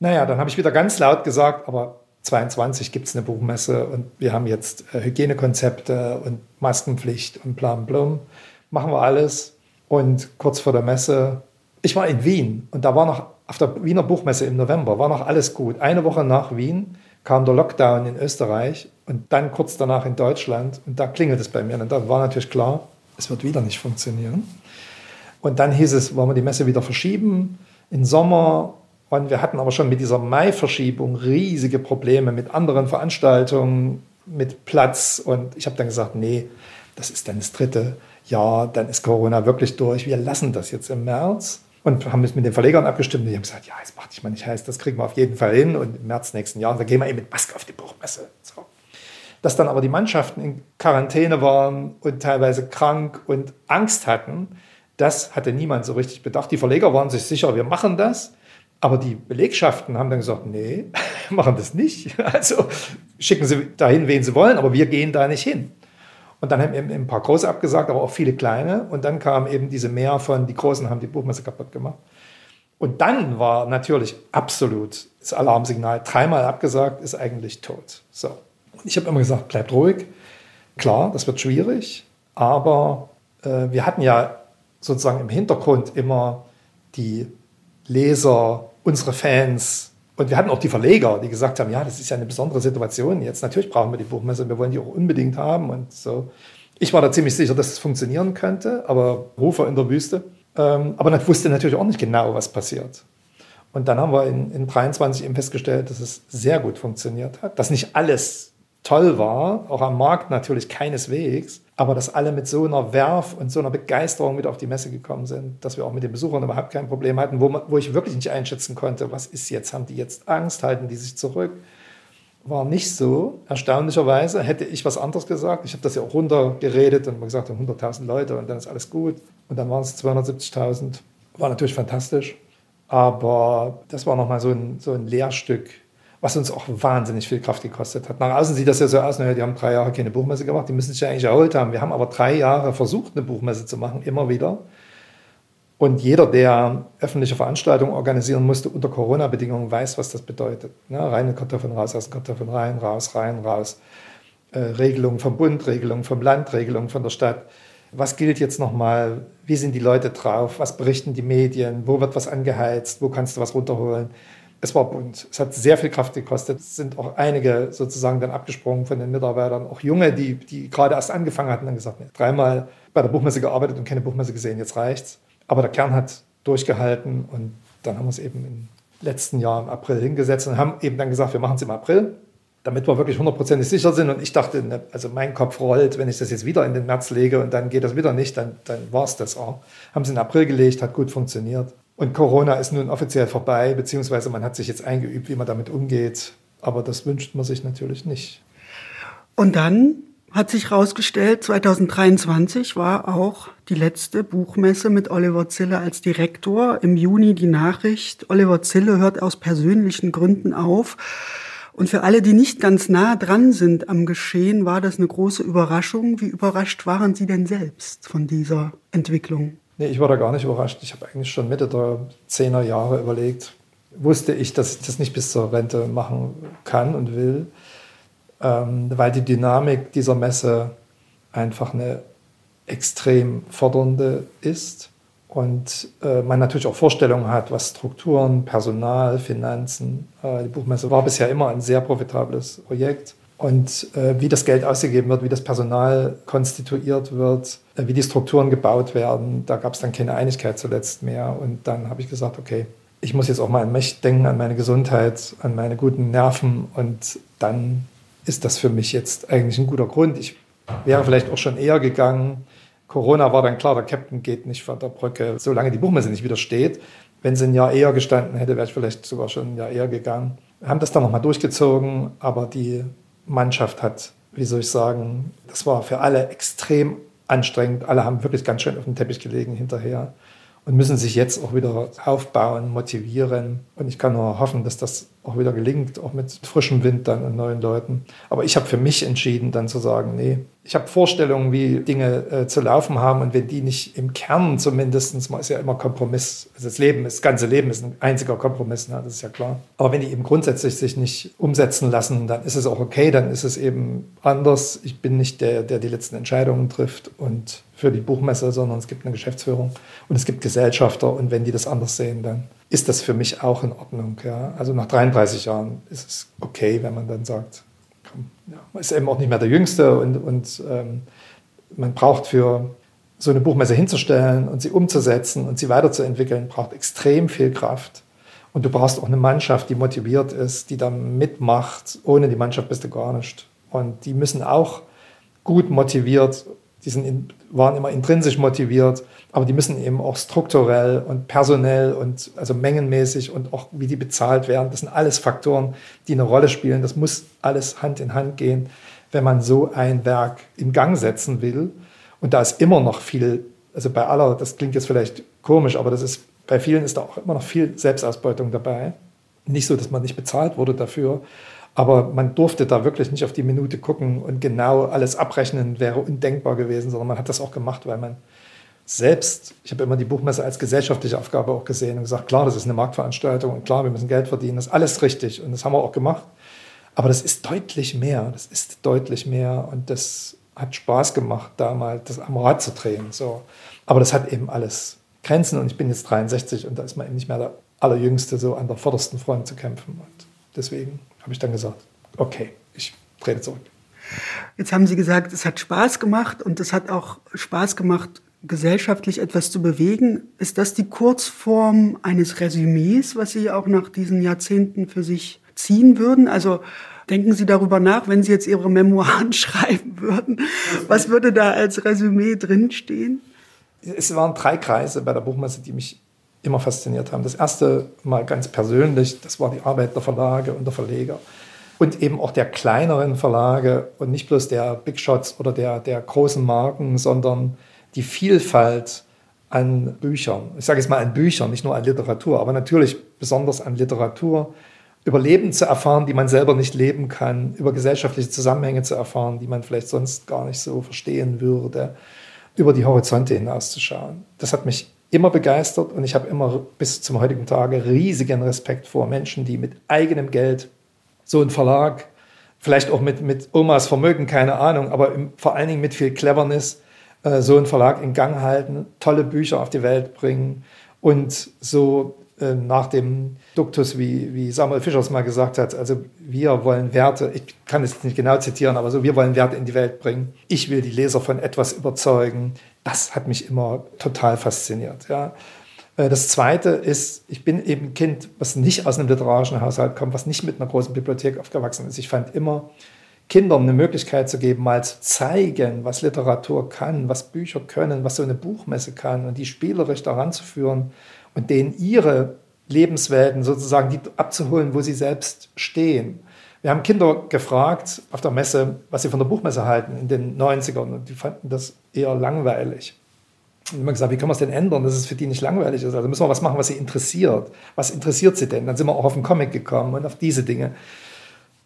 Naja, dann habe ich wieder ganz laut gesagt, aber 22 gibt es eine Buchmesse und wir haben jetzt äh, Hygienekonzepte und Maskenpflicht und blam blum. machen wir alles. Und kurz vor der Messe, ich war in Wien und da war noch auf der Wiener Buchmesse im November, war noch alles gut. Eine Woche nach Wien kam der Lockdown in Österreich und dann kurz danach in Deutschland und da klingelt es bei mir. Und da war natürlich klar, es wird wieder nicht funktionieren. Und dann hieß es, wollen wir die Messe wieder verschieben in Sommer. Und wir hatten aber schon mit dieser Mai-Verschiebung riesige Probleme mit anderen Veranstaltungen, mit Platz. Und ich habe dann gesagt, nee, das ist dann das dritte Jahr, dann ist Corona wirklich durch. Wir lassen das jetzt im März und haben es mit den Verlegern abgestimmt. Und die haben gesagt, ja, jetzt mach dich mal nicht heiß, das kriegen wir auf jeden Fall hin. Und im März nächsten Jahr, da gehen wir eben mit Maske auf die Buchmesse. So. Dass dann aber die Mannschaften in Quarantäne waren und teilweise krank und Angst hatten, das hatte niemand so richtig bedacht. Die Verleger waren sich sicher, wir machen das. Aber die Belegschaften haben dann gesagt, nee, machen das nicht. Also schicken Sie dahin, wen Sie wollen, aber wir gehen da nicht hin. Und dann haben eben ein paar Große abgesagt, aber auch viele kleine. Und dann kam eben diese Mehr von, die Großen haben die Buchmesse kaputt gemacht. Und dann war natürlich absolut das Alarmsignal, dreimal abgesagt, ist eigentlich tot. So. Und ich habe immer gesagt, bleibt ruhig. Klar, das wird schwierig, aber äh, wir hatten ja sozusagen im Hintergrund immer die Leser, unsere Fans, und wir hatten auch die Verleger, die gesagt haben, ja, das ist ja eine besondere Situation. Jetzt natürlich brauchen wir die Buchmesse, wir wollen die auch unbedingt haben und so. Ich war da ziemlich sicher, dass es funktionieren könnte, aber Rufer in der Wüste. Ähm, aber ich wusste natürlich auch nicht genau, was passiert. Und dann haben wir in, in 23 eben festgestellt, dass es sehr gut funktioniert hat, dass nicht alles toll war, auch am Markt natürlich keineswegs, aber dass alle mit so einer Werf und so einer Begeisterung mit auf die Messe gekommen sind, dass wir auch mit den Besuchern überhaupt kein Problem hatten, wo, wo ich wirklich nicht einschätzen konnte, was ist jetzt, haben die jetzt Angst, halten die sich zurück? War nicht so. Erstaunlicherweise hätte ich was anderes gesagt. Ich habe das ja auch runtergeredet und gesagt, 100.000 Leute und dann ist alles gut. Und dann waren es 270.000. War natürlich fantastisch. Aber das war nochmal so ein, so ein Lehrstück was uns auch wahnsinnig viel Kraft gekostet hat. Nach außen sieht das ja so aus, naja, die haben drei Jahre keine Buchmesse gemacht, die müssen sich ja eigentlich erholt haben. Wir haben aber drei Jahre versucht, eine Buchmesse zu machen, immer wieder. Und jeder, der öffentliche Veranstaltungen organisieren musste unter Corona-Bedingungen, weiß, was das bedeutet. Ne? Reine Kartoffeln raus, aus Kartoffeln rein, raus, rein, raus. Äh, Regelungen vom Bund, Regelungen vom Land, Regelungen von der Stadt. Was gilt jetzt nochmal? Wie sind die Leute drauf? Was berichten die Medien? Wo wird was angeheizt? Wo kannst du was runterholen? Es war bunt. Es hat sehr viel Kraft gekostet. Es sind auch einige sozusagen dann abgesprungen von den Mitarbeitern, auch junge, die, die gerade erst angefangen hatten, dann gesagt, nee, dreimal bei der Buchmesse gearbeitet und keine Buchmesse gesehen, jetzt reicht's. Aber der Kern hat durchgehalten und dann haben wir es eben im letzten Jahr im April hingesetzt und haben eben dann gesagt, wir machen es im April, damit wir wirklich hundertprozentig sicher sind. Und ich dachte, ne, also mein Kopf rollt, wenn ich das jetzt wieder in den März lege und dann geht das wieder nicht, dann, dann war es das auch. Haben sie in April gelegt, hat gut funktioniert. Und Corona ist nun offiziell vorbei, beziehungsweise man hat sich jetzt eingeübt, wie man damit umgeht. Aber das wünscht man sich natürlich nicht. Und dann hat sich herausgestellt, 2023 war auch die letzte Buchmesse mit Oliver Zille als Direktor. Im Juni die Nachricht, Oliver Zille hört aus persönlichen Gründen auf. Und für alle, die nicht ganz nah dran sind am Geschehen, war das eine große Überraschung. Wie überrascht waren Sie denn selbst von dieser Entwicklung? Nee, ich war da gar nicht überrascht. Ich habe eigentlich schon Mitte der 10er Jahre überlegt, wusste ich, dass ich das nicht bis zur Rente machen kann und will, ähm, weil die Dynamik dieser Messe einfach eine extrem fordernde ist und äh, man natürlich auch Vorstellungen hat, was Strukturen, Personal, Finanzen. Äh, die Buchmesse war bisher immer ein sehr profitables Projekt und äh, wie das Geld ausgegeben wird, wie das Personal konstituiert wird, wie die Strukturen gebaut werden. Da gab es dann keine Einigkeit zuletzt mehr. Und dann habe ich gesagt, okay, ich muss jetzt auch mal an mich denken, an meine Gesundheit, an meine guten Nerven. Und dann ist das für mich jetzt eigentlich ein guter Grund. Ich wäre vielleicht auch schon eher gegangen. Corona war dann klar, der Captain geht nicht von der Brücke, solange die Buchmesse nicht wieder steht. Wenn sie ein Jahr eher gestanden hätte, wäre ich vielleicht sogar schon ein Jahr eher gegangen. Wir haben das dann nochmal durchgezogen, aber die Mannschaft hat, wie soll ich sagen, das war für alle extrem anstrengend. Alle haben wirklich ganz schön auf dem Teppich gelegen hinterher und müssen sich jetzt auch wieder aufbauen, motivieren. Und ich kann nur hoffen, dass das auch wieder gelingt, auch mit frischem Wind dann und neuen Leuten. Aber ich habe für mich entschieden, dann zu sagen, nee, ich habe Vorstellungen, wie Dinge äh, zu laufen haben. Und wenn die nicht im Kern zumindest, man ist ja immer Kompromiss, also das Leben, das ganze Leben ist ein einziger Kompromiss, ne? das ist ja klar. Aber wenn die eben grundsätzlich sich nicht umsetzen lassen, dann ist es auch okay, dann ist es eben anders. Ich bin nicht der, der die letzten Entscheidungen trifft. Und für die Buchmesse, sondern es gibt eine Geschäftsführung und es gibt Gesellschafter und wenn die das anders sehen, dann ist das für mich auch in Ordnung. Ja. Also nach 33 Jahren ist es okay, wenn man dann sagt, komm, ja, man ist eben auch nicht mehr der Jüngste und, und ähm, man braucht für so eine Buchmesse hinzustellen und sie umzusetzen und sie weiterzuentwickeln, braucht extrem viel Kraft. Und du brauchst auch eine Mannschaft, die motiviert ist, die da mitmacht. Ohne die Mannschaft bist du gar nicht. Und die müssen auch gut motiviert, die sind, waren immer intrinsisch motiviert, aber die müssen eben auch strukturell und personell und also mengenmäßig und auch wie die bezahlt werden. Das sind alles Faktoren, die eine Rolle spielen. Das muss alles Hand in Hand gehen, wenn man so ein Werk in Gang setzen will. Und da ist immer noch viel, also bei aller, das klingt jetzt vielleicht komisch, aber das ist, bei vielen ist da auch immer noch viel Selbstausbeutung dabei. Nicht so, dass man nicht bezahlt wurde dafür, aber man durfte da wirklich nicht auf die Minute gucken und genau alles abrechnen, wäre undenkbar gewesen, sondern man hat das auch gemacht, weil man selbst, ich habe immer die Buchmesse als gesellschaftliche Aufgabe auch gesehen und gesagt, klar, das ist eine Marktveranstaltung und klar, wir müssen Geld verdienen, das ist alles richtig und das haben wir auch gemacht. Aber das ist deutlich mehr, das ist deutlich mehr und das hat Spaß gemacht, da mal das am Rad zu drehen. So. Aber das hat eben alles Grenzen und ich bin jetzt 63 und da ist man eben nicht mehr der Allerjüngste, so an der vordersten Front zu kämpfen. Und deswegen habe ich dann gesagt, okay, ich trete zurück. Jetzt haben Sie gesagt, es hat Spaß gemacht und es hat auch Spaß gemacht, gesellschaftlich etwas zu bewegen. Ist das die Kurzform eines Resümees, was Sie auch nach diesen Jahrzehnten für sich ziehen würden? Also denken Sie darüber nach, wenn Sie jetzt Ihre Memoiren schreiben würden, was würde da als Resümee drinstehen? Es waren drei Kreise bei der Buchmesse, die mich immer fasziniert haben. Das erste mal ganz persönlich, das war die Arbeit der Verlage und der Verleger. Und eben auch der kleineren Verlage und nicht bloß der Big Shots oder der, der großen Marken, sondern die Vielfalt an Büchern. Ich sage jetzt mal an Büchern, nicht nur an Literatur, aber natürlich besonders an Literatur. Über Leben zu erfahren, die man selber nicht leben kann, über gesellschaftliche Zusammenhänge zu erfahren, die man vielleicht sonst gar nicht so verstehen würde, über die Horizonte hinauszuschauen. Das hat mich immer begeistert und ich habe immer bis zum heutigen Tage riesigen Respekt vor Menschen, die mit eigenem Geld so einen Verlag, vielleicht auch mit, mit Omas Vermögen, keine Ahnung, aber im, vor allen Dingen mit viel Cleverness, äh, so einen Verlag in Gang halten, tolle Bücher auf die Welt bringen und so äh, nach dem Duktus, wie, wie Samuel Fischer es mal gesagt hat, also wir wollen Werte, ich kann es nicht genau zitieren, aber so, wir wollen Werte in die Welt bringen. Ich will die Leser von etwas überzeugen das hat mich immer total fasziniert. Ja. Äh, das Zweite ist, ich bin eben Kind, was nicht aus einem literarischen Haushalt kommt, was nicht mit einer großen Bibliothek aufgewachsen ist. Ich fand immer, Kindern eine Möglichkeit zu geben, mal zu zeigen, was Literatur kann, was Bücher können, was so eine Buchmesse kann und die spielerisch daran zu führen und denen ihre Lebenswelten sozusagen die abzuholen, wo sie selbst stehen. Wir haben Kinder gefragt auf der Messe, was sie von der Buchmesse halten in den 90ern und die fanden das eher langweilig. Und immer gesagt, wie können wir es denn ändern, dass es für die nicht langweilig ist? Also müssen wir was machen, was sie interessiert. Was interessiert sie denn? Dann sind wir auch auf den Comic gekommen und auf diese Dinge.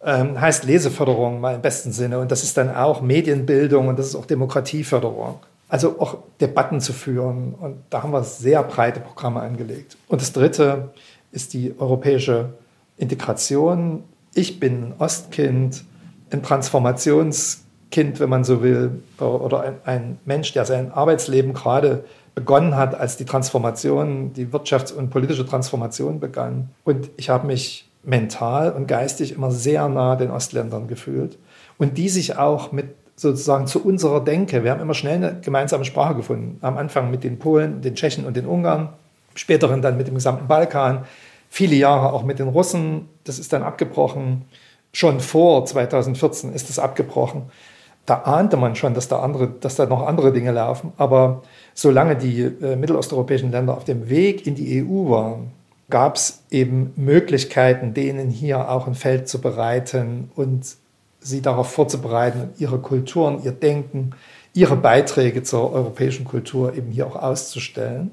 Ähm, heißt Leseförderung mal im besten Sinne. Und das ist dann auch Medienbildung und das ist auch Demokratieförderung. Also auch Debatten zu führen. Und da haben wir sehr breite Programme angelegt. Und das Dritte ist die europäische Integration ich bin ein Ostkind, ein Transformationskind, wenn man so will, oder ein, ein Mensch, der sein Arbeitsleben gerade begonnen hat, als die Transformation, die wirtschafts- und politische Transformation begann. Und ich habe mich mental und geistig immer sehr nah den Ostländern gefühlt und die sich auch mit sozusagen zu unserer Denke, wir haben immer schnell eine gemeinsame Sprache gefunden. Am Anfang mit den Polen, den Tschechen und den Ungarn, späteren dann mit dem gesamten Balkan, viele Jahre auch mit den Russen. Das ist dann abgebrochen. Schon vor 2014 ist es abgebrochen. Da ahnte man schon, dass da, andere, dass da noch andere Dinge laufen. Aber solange die äh, mittelosteuropäischen Länder auf dem Weg in die EU waren, gab es eben Möglichkeiten, denen hier auch ein Feld zu bereiten und sie darauf vorzubereiten, ihre Kulturen, ihr Denken, ihre Beiträge zur europäischen Kultur eben hier auch auszustellen.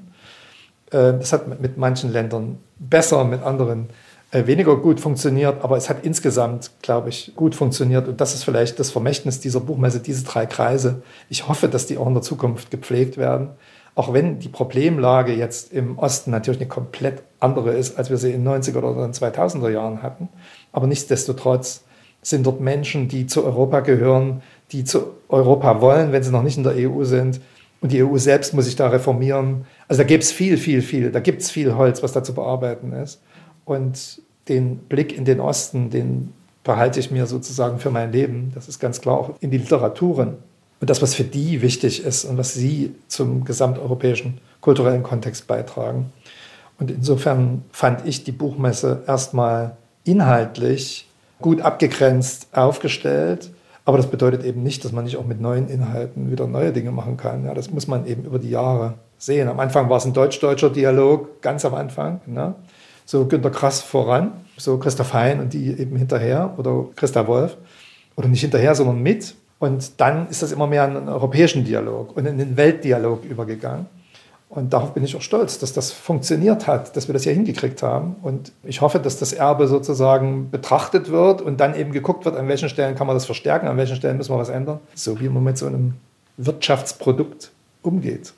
Äh, das hat mit manchen Ländern besser, mit anderen äh, weniger gut funktioniert, aber es hat insgesamt, glaube ich, gut funktioniert. Und das ist vielleicht das Vermächtnis dieser Buchmesse, diese drei Kreise. Ich hoffe, dass die auch in der Zukunft gepflegt werden. Auch wenn die Problemlage jetzt im Osten natürlich eine komplett andere ist, als wir sie in den 90er oder in 2000er Jahren hatten. Aber nichtsdestotrotz sind dort Menschen, die zu Europa gehören, die zu Europa wollen, wenn sie noch nicht in der EU sind, Und die EU selbst muss sich da reformieren. Also da gibt es viel, viel, viel. Da gibt es viel Holz, was da zu bearbeiten ist. Und den Blick in den Osten, den behalte ich mir sozusagen für mein Leben. Das ist ganz klar auch in die Literaturen. Und das, was für die wichtig ist und was sie zum gesamteuropäischen kulturellen Kontext beitragen. Und insofern fand ich die Buchmesse erstmal inhaltlich gut abgegrenzt aufgestellt. Aber das bedeutet eben nicht, dass man nicht auch mit neuen Inhalten wieder neue Dinge machen kann. Ja, das muss man eben über die Jahre sehen. Am Anfang war es ein deutsch-deutscher Dialog, ganz am Anfang. Ne? So Günter Krass voran, so Christoph Hein und die eben hinterher oder Christa Wolf. Oder nicht hinterher, sondern mit. Und dann ist das immer mehr in einen europäischen Dialog und in den Weltdialog übergegangen. Und darauf bin ich auch stolz, dass das funktioniert hat, dass wir das hier hingekriegt haben. Und ich hoffe, dass das Erbe sozusagen betrachtet wird und dann eben geguckt wird, an welchen Stellen kann man das verstärken, an welchen Stellen müssen wir was ändern. So wie man mit so einem Wirtschaftsprodukt umgeht.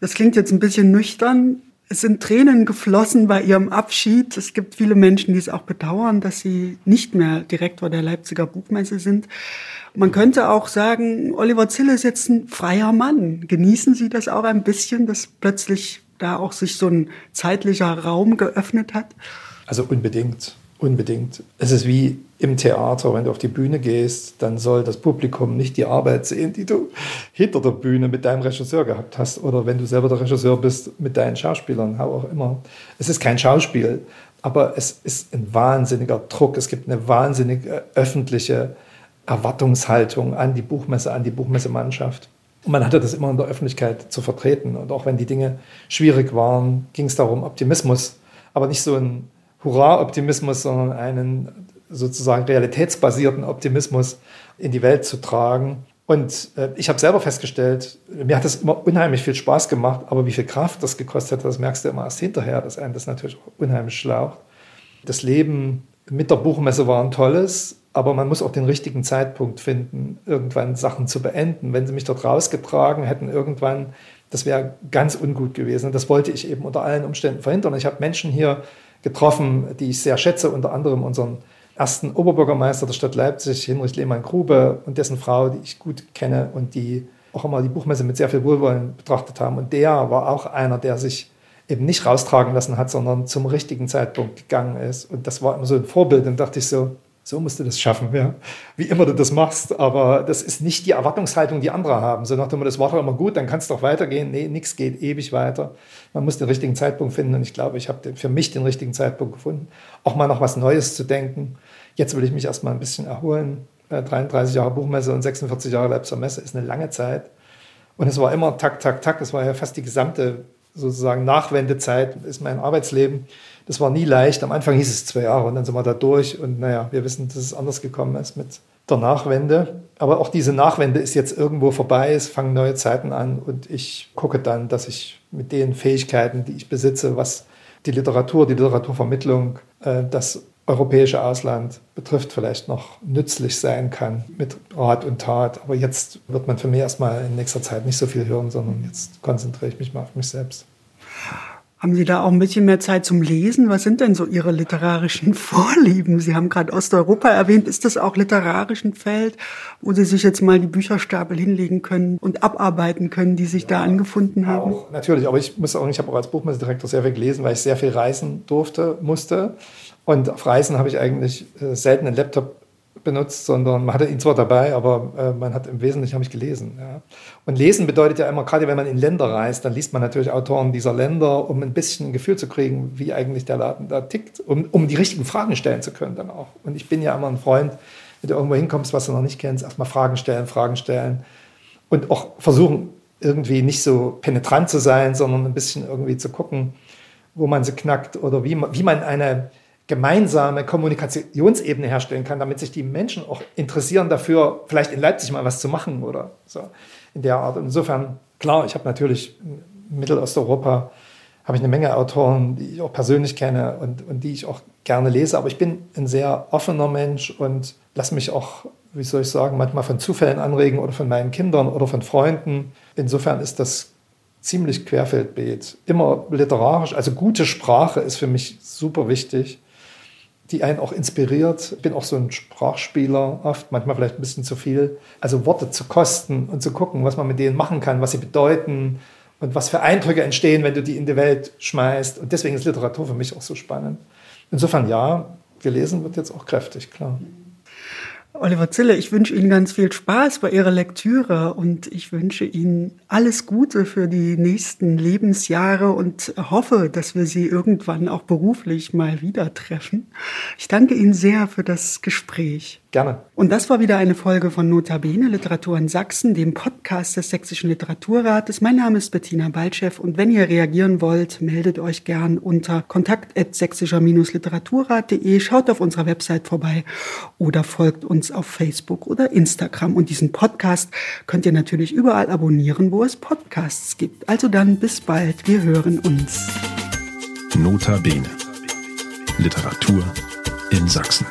Das klingt jetzt ein bisschen nüchtern. Es sind Tränen geflossen bei ihrem Abschied. Es gibt viele Menschen, die es auch bedauern, dass sie nicht mehr Direktor der Leipziger Buchmesse sind. Man könnte auch sagen, Oliver Zille ist jetzt ein freier Mann. Genießen Sie das auch ein bisschen, dass plötzlich da auch sich so ein zeitlicher Raum geöffnet hat? Also unbedingt, unbedingt. Es ist wie im Theater, wenn du auf die Bühne gehst, dann soll das Publikum nicht die Arbeit sehen, die du hinter der Bühne mit deinem Regisseur gehabt hast oder wenn du selber der Regisseur bist mit deinen Schauspielern, auch immer. Es ist kein Schauspiel, aber es ist ein wahnsinniger Druck. Es gibt eine wahnsinnige öffentliche Erwartungshaltung an die Buchmesse, an die Buchmessemannschaft. Und man hatte das immer in der Öffentlichkeit zu vertreten. Und auch wenn die Dinge schwierig waren, ging es darum, Optimismus, aber nicht so ein Hurra-Optimismus, sondern einen sozusagen realitätsbasierten Optimismus in die Welt zu tragen. Und äh, ich habe selber festgestellt, mir hat das immer unheimlich viel Spaß gemacht, aber wie viel Kraft das gekostet hat, das merkst du immer erst hinterher, dass einem das natürlich auch unheimlich schlaucht. Das Leben mit der Buchmesse war ein tolles, aber man muss auch den richtigen Zeitpunkt finden, irgendwann Sachen zu beenden. Wenn sie mich dort rausgetragen hätten, irgendwann, das wäre ganz ungut gewesen. Und das wollte ich eben unter allen Umständen verhindern. Ich habe Menschen hier getroffen, die ich sehr schätze, unter anderem unseren ersten Oberbürgermeister der Stadt Leipzig, Hinrich Lehmann-Grube, und dessen Frau, die ich gut kenne und die auch immer die Buchmesse mit sehr viel Wohlwollen betrachtet haben. Und der war auch einer, der sich eben nicht raustragen lassen hat, sondern zum richtigen Zeitpunkt gegangen ist. Und das war immer so ein Vorbild. Und dachte ich so, so musst du das schaffen, ja. Wie immer du das machst, aber das ist nicht die Erwartungshaltung, die andere haben. So nach dem das war doch immer gut, dann kann es doch weitergehen. Nee, nichts geht ewig weiter. Man muss den richtigen Zeitpunkt finden und ich glaube, ich habe für mich den richtigen Zeitpunkt gefunden, auch mal noch was Neues zu denken. Jetzt will ich mich erstmal ein bisschen erholen. 33 äh, Jahre Buchmesse und 46 Jahre Leipziger Messe ist eine lange Zeit. Und es war immer tak, tak, tak. Es war ja fast die gesamte sozusagen Nachwendezeit, ist mein Arbeitsleben. Das war nie leicht. Am Anfang hieß es zwei Jahre und dann sind wir da durch. Und naja, wir wissen, dass es anders gekommen ist mit der Nachwende. Aber auch diese Nachwende ist jetzt irgendwo vorbei. Es fangen neue Zeiten an und ich gucke dann, dass ich mit den Fähigkeiten, die ich besitze, was die Literatur, die Literaturvermittlung, äh, das europäische Ausland betrifft, vielleicht noch nützlich sein kann mit Rat und Tat. Aber jetzt wird man für mich erstmal in nächster Zeit nicht so viel hören, sondern jetzt konzentriere ich mich mal auf mich selbst. Haben Sie da auch ein bisschen mehr Zeit zum Lesen? Was sind denn so Ihre literarischen Vorlieben? Sie haben gerade Osteuropa erwähnt. Ist das auch literarisch ein Feld, wo Sie sich jetzt mal die Bücherstapel hinlegen können und abarbeiten können, die sich ja, da angefunden haben? Auch, natürlich, aber ich muss sagen, ich habe auch als Buchmessedirektor sehr viel gelesen, weil ich sehr viel reisen durfte, musste. Und auf Reisen habe ich eigentlich äh, selten einen Laptop benutzt, sondern man hatte ihn zwar dabei, aber äh, man hat im Wesentlichen habe ich gelesen. Ja. Und lesen bedeutet ja immer, gerade wenn man in Länder reist, dann liest man natürlich Autoren dieser Länder, um ein bisschen ein Gefühl zu kriegen, wie eigentlich der Laden da tickt, um, um die richtigen Fragen stellen zu können dann auch. Und ich bin ja immer ein Freund, wenn du irgendwo hinkommst, was du noch nicht kennst, erstmal Fragen stellen, Fragen stellen und auch versuchen, irgendwie nicht so penetrant zu sein, sondern ein bisschen irgendwie zu gucken, wo man sie knackt oder wie man, wie man eine gemeinsame Kommunikationsebene herstellen kann, damit sich die Menschen auch interessieren dafür, vielleicht in Leipzig mal was zu machen oder so in der Art. Insofern, klar, ich habe natürlich Mittelosteuropa habe ich eine Menge Autoren, die ich auch persönlich kenne und, und die ich auch gerne lese, aber ich bin ein sehr offener Mensch und lasse mich auch, wie soll ich sagen, manchmal von Zufällen anregen oder von meinen Kindern oder von Freunden. Insofern ist das ziemlich querfeldbeet. Immer literarisch, also gute Sprache ist für mich super wichtig die einen auch inspiriert. Ich bin auch so ein Sprachspieler oft, manchmal vielleicht ein bisschen zu viel. Also Worte zu kosten und zu gucken, was man mit denen machen kann, was sie bedeuten und was für Eindrücke entstehen, wenn du die in die Welt schmeißt. Und deswegen ist Literatur für mich auch so spannend. Insofern ja, gelesen wird jetzt auch kräftig, klar. Oliver Zille, ich wünsche Ihnen ganz viel Spaß bei Ihrer Lektüre und ich wünsche Ihnen alles Gute für die nächsten Lebensjahre und hoffe, dass wir Sie irgendwann auch beruflich mal wieder treffen. Ich danke Ihnen sehr für das Gespräch. Gerne. Und das war wieder eine Folge von Notabene Literatur in Sachsen, dem Podcast des Sächsischen Literaturrates. Mein Name ist Bettina Baltschew und wenn ihr reagieren wollt, meldet euch gern unter kontakt.sächsischer-literaturrat.de, schaut auf unserer Website vorbei oder folgt uns auf Facebook oder Instagram. Und diesen Podcast könnt ihr natürlich überall abonnieren, wo es Podcasts gibt. Also dann bis bald, wir hören uns. Notabene. Literatur in Sachsen.